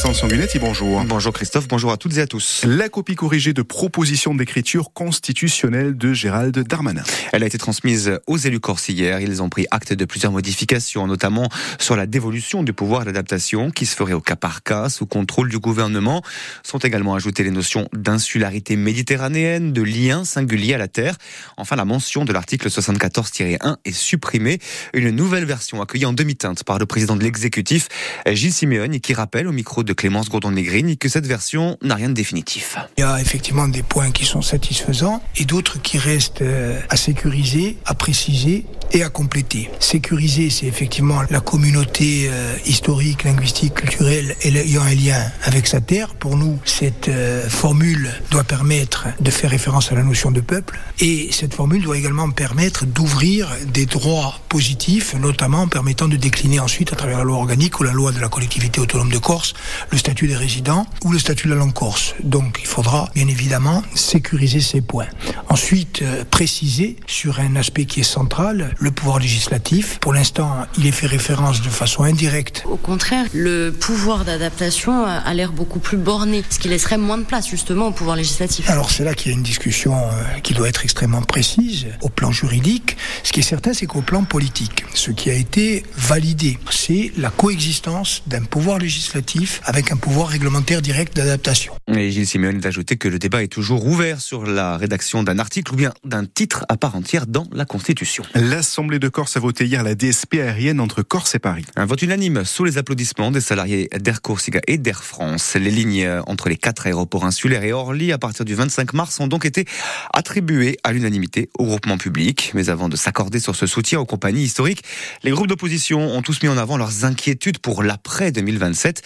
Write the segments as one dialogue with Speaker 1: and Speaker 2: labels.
Speaker 1: Maxence Sanguinetti, bonjour.
Speaker 2: Bonjour Christophe, bonjour à toutes et à tous.
Speaker 1: La copie corrigée de proposition d'écriture constitutionnelle de Gérald Darmanin.
Speaker 2: Elle a été transmise aux élus corse hier. Ils ont pris acte de plusieurs modifications, notamment sur la dévolution du pouvoir d'adaptation qui se ferait au cas par cas sous contrôle du gouvernement. Sont également ajoutées les notions d'insularité méditerranéenne, de lien singulier à la terre. Enfin, la mention de l'article 74-1 est supprimée. Une nouvelle version accueillie en demi-teinte par le président de l'exécutif, Gilles Simeone, qui rappelle au micro de Clémence Gourdon-Negrini que cette version n'a rien de définitif.
Speaker 3: Il y a effectivement des points qui sont satisfaisants et d'autres qui restent euh, à sécuriser, à préciser et à compléter. Sécuriser, c'est effectivement la communauté euh, historique, linguistique, culturelle ayant un lien avec sa terre. Pour nous, cette euh, formule doit permettre de faire référence à la notion de peuple et cette formule doit également permettre d'ouvrir des droits positifs, notamment en permettant de décliner ensuite à travers la loi organique ou la loi de la collectivité autonome de Corse le statut des résidents ou le statut de la langue corse. Donc il faudra bien évidemment sécuriser ces points. Ensuite, euh, préciser sur un aspect qui est central, le pouvoir législatif. Pour l'instant, il est fait référence de façon indirecte.
Speaker 4: Au contraire, le pouvoir d'adaptation a l'air beaucoup plus borné, ce qui laisserait moins de place justement au pouvoir législatif.
Speaker 3: Alors c'est là qu'il y a une discussion euh, qui doit être extrêmement précise au plan juridique. Ce qui est certain, c'est qu'au plan politique, ce qui a été validé, c'est la coexistence d'un pouvoir législatif avec un pouvoir réglementaire direct d'adaptation.
Speaker 2: Et Gilles Simeone d'ajouter que le débat est toujours ouvert sur la rédaction d'un article ou bien d'un titre à part entière dans la Constitution.
Speaker 1: L'Assemblée de Corse a voté hier la DSP aérienne entre Corse et Paris.
Speaker 2: Un vote unanime sous les applaudissements des salariés d'Air Corsica et d'Air France. Les lignes entre les quatre aéroports insulaires et Orly à partir du 25 mars ont donc été attribuées à l'unanimité au groupement public. Mais avant de s'accorder sur ce soutien aux compagnies historiques, les groupes d'opposition ont tous mis en avant leurs inquiétudes pour l'après 2027,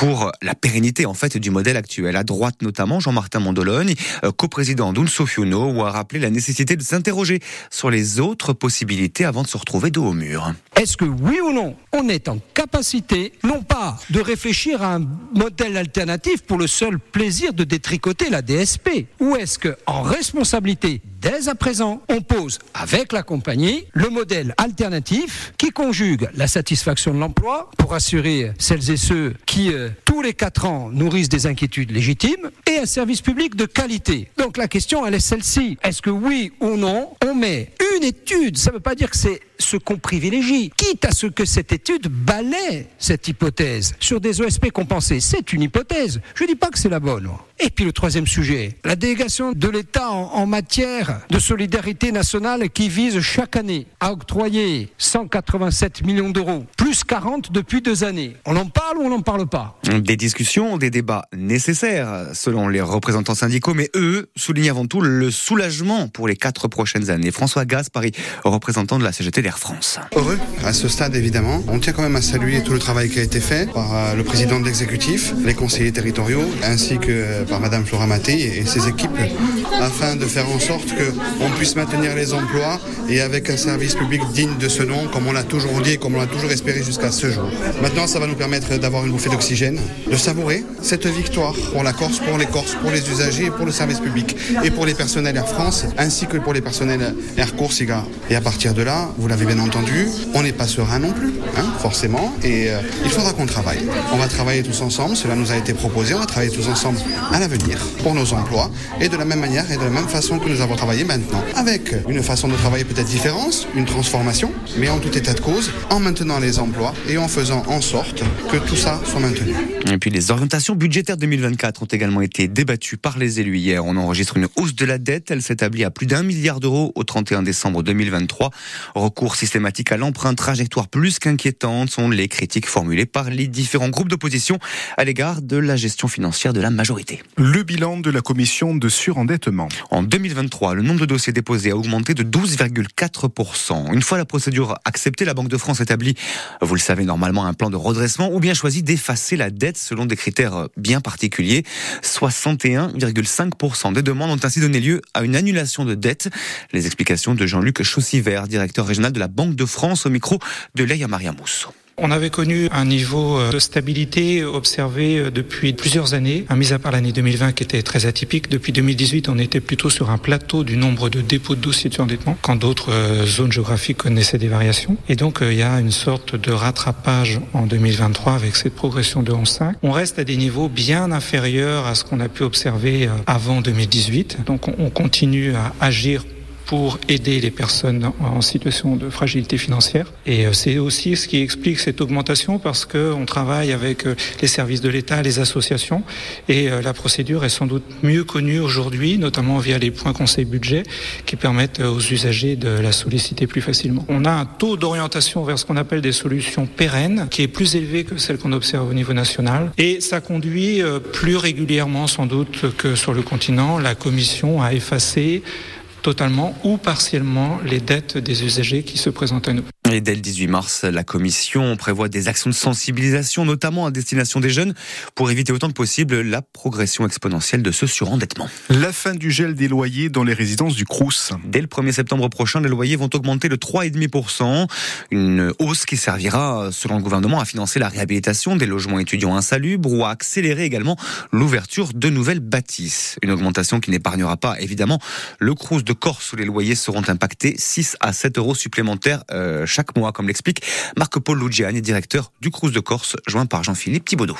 Speaker 2: pour la pérennité en fait du modèle actuel. À droite notamment, Jean-Martin Mondologne, euh, coprésident d'Unso Fiuno, a rappelé la nécessité de s'interroger sur les autres possibilités avant de se retrouver dos au mur.
Speaker 5: Est-ce que oui ou non, on est en capacité, non pas de réfléchir à un modèle alternatif pour le seul plaisir de détricoter la DSP, ou est-ce que, en responsabilité, dès à présent, on pose avec la compagnie le modèle alternatif qui conjugue la satisfaction de l'emploi pour assurer celles et ceux qui, euh, tous les quatre ans, nourrissent des inquiétudes légitimes et un service public de qualité. Donc la question, elle est celle-ci. Est-ce que oui ou non, on met une étude, ça ne veut pas dire que c'est ce qu'on privilégie, quitte à ce que cette étude balaie cette hypothèse sur des OSP compensés. C'est une hypothèse. Je ne dis pas que c'est la bonne. Et puis le troisième sujet, la délégation de l'État en, en, matière de solidarité nationale qui vise chaque année à octroyer 187 millions d'euros, plus 40 depuis deux années. On en parle ou on n'en parle pas?
Speaker 2: Des discussions, des débats nécessaires selon les représentants syndicaux, mais eux soulignent avant tout le soulagement pour les quatre prochaines années. François Paris, représentant de la CGT d'Air France.
Speaker 6: Heureux à ce stade évidemment. On tient quand même à saluer tout le travail qui a été fait par euh, le président de l'exécutif, les conseillers territoriaux, ainsi que par Madame Flora Maté et ses équipes, afin de faire en sorte qu'on puisse maintenir les emplois et avec un service public digne de ce nom, comme on l'a toujours dit et comme on l'a toujours espéré jusqu'à ce jour. Maintenant, ça va nous permettre d'avoir une bouffée d'oxygène, de savourer cette victoire pour la Corse, pour les Corses, pour les usagers et pour le service public et pour les personnels Air France, ainsi que pour les personnels Air Corsica. Et à partir de là, vous l'avez bien entendu, on n'est pas serein non plus, hein, forcément, et euh, il faudra qu'on travaille. On va travailler tous ensemble, cela nous a été proposé, on va travailler tous ensemble à l'avenir pour nos emplois, et de la même manière et de la même façon que nous avons travaillé maintenant, avec une façon de travailler peut-être différente, une transformation, mais en tout état de cause, en maintenant les emplois et en faisant en sorte que tout ça soit maintenu.
Speaker 2: Et puis les orientations budgétaires 2024 ont également été débattues par les élus hier. On enregistre une hausse de la dette, elle s'établit à plus d'un milliard d'euros au 31 décembre 2023. Recours systématique à l'emprunt, trajectoire plus qu'inquiétante sont les critiques formulées par les différents groupes d'opposition à l'égard de la gestion financière de la majorité.
Speaker 1: Le bilan de la commission de surendettement.
Speaker 2: En 2023, le nombre de dossiers déposés a augmenté de 12,4%. Une fois la procédure acceptée, la Banque de France établit, vous le savez normalement, un plan de redressement ou bien choisit d'effacer la dette selon des critères bien particuliers. 61,5% des demandes ont ainsi donné lieu à une annulation de dette. Les explications de Jean-Luc Chaussivert, directeur régional de la Banque de France, au micro de Leia Maria Mousso.
Speaker 7: On avait connu un niveau euh, de stabilité observé euh, depuis plusieurs années, à mis à part l'année 2020 qui était très atypique. Depuis 2018, on était plutôt sur un plateau du nombre de dépôts de dossiers de surendettement, quand d'autres euh, zones géographiques connaissaient des variations. Et donc, il y a une sorte de rattrapage en 2023 avec cette progression de 11,5. On reste à des niveaux bien inférieurs à ce qu'on a pu observer avant 2018. Donc, on continue à agir pour aider les personnes en situation de fragilité financière. Et euh, c'est aussi ce qui explique cette augmentation parce qu'on travaille avec euh, les services de l'État, les associations, et euh, la procédure est sans doute mieux connue aujourd'hui, notamment via les points conseil budget qui permettent aux usagers de la solliciter plus facilement. On a un taux d'orientation vers ce qu'on appelle des solutions pérennes qui est plus élevé que celle qu'on observe au niveau national et ça conduit plus régulièrement sans doute que sur le continent la Commission à effacer totalement ou partiellement les dettes des usagers qui se présentent à nous.
Speaker 2: Et dès le 18 mars, la Commission prévoit des actions de sensibilisation, notamment à destination des jeunes, pour éviter autant que possible la progression exponentielle de ce surendettement.
Speaker 1: La fin du gel des loyers dans les résidences du Crous.
Speaker 2: Dès le 1er septembre prochain, les loyers vont augmenter de 3,5%. Une hausse qui servira, selon le gouvernement, à financer la réhabilitation des logements étudiants insalubres ou à accélérer également l'ouverture de nouvelles bâtisses. Une augmentation qui n'épargnera pas, évidemment, le Crous de Corse où les loyers seront impactés 6 à 7 euros supplémentaires euh, chaque chaque mois, comme l'explique Marc-Paul Lugiani, directeur du Crous de Corse, joint par Jean-Philippe Thibaudot.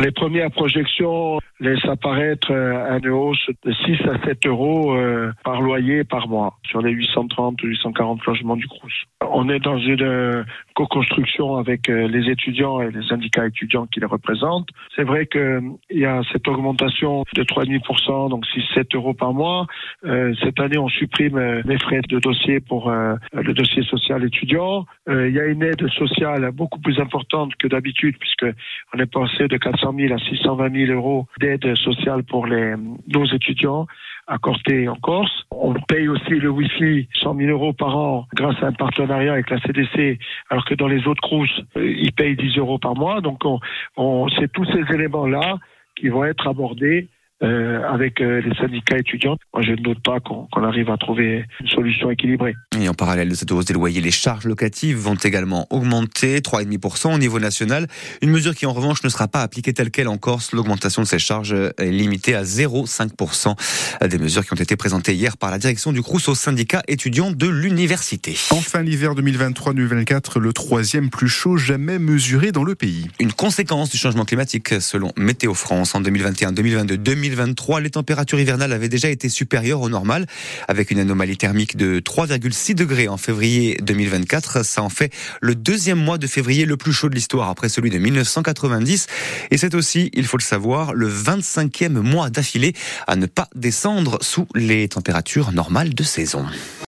Speaker 8: Les premières projections laissent apparaître euh, une hausse de 6 à 7 euros euh, par loyer par mois sur les 830 ou 840 logements du Crous. On est dans une euh, co-construction avec les étudiants et les syndicats étudiants qui les représentent. C'est vrai qu'il y a cette augmentation de 3,5%, donc 6-7 euros par mois. Cette année, on supprime les frais de dossier pour le dossier social étudiant. Il y a une aide sociale beaucoup plus importante que d'habitude puisque on est passé de 400 000 à 620 000 euros d'aide sociale pour les, nos étudiants à Corté en Corse. On paye aussi le Wi-Fi 100 000 euros par an grâce à un partenariat avec la CDC, alors que dans les autres CRUS, euh, ils payent 10 euros par mois. Donc, on, on c'est tous ces éléments-là qui vont être abordés euh, avec euh, les syndicats étudiants. Moi, je ne doute pas qu'on arrive à trouver une solution équilibrée.
Speaker 2: Et en parallèle de cette hausse des loyers, les charges locatives vont également augmenter, 3,5% au niveau national. Une mesure qui, en revanche, ne sera pas appliquée telle qu'elle en Corse. L'augmentation de ces charges est limitée à 0,5%. Des mesures qui ont été présentées hier par la direction du CRUS au syndicat étudiant de l'université.
Speaker 1: Enfin, l'hiver 2023-2024, le troisième plus chaud jamais mesuré dans le pays.
Speaker 2: Une conséquence du changement climatique, selon Météo France, en 2021, 2022, 2023. 2023, les températures hivernales avaient déjà été supérieures au normal, avec une anomalie thermique de 3,6 degrés en février 2024. Ça en fait le deuxième mois de février le plus chaud de l'histoire, après celui de 1990. Et c'est aussi, il faut le savoir, le 25e mois d'affilée à ne pas descendre sous les températures normales de saison.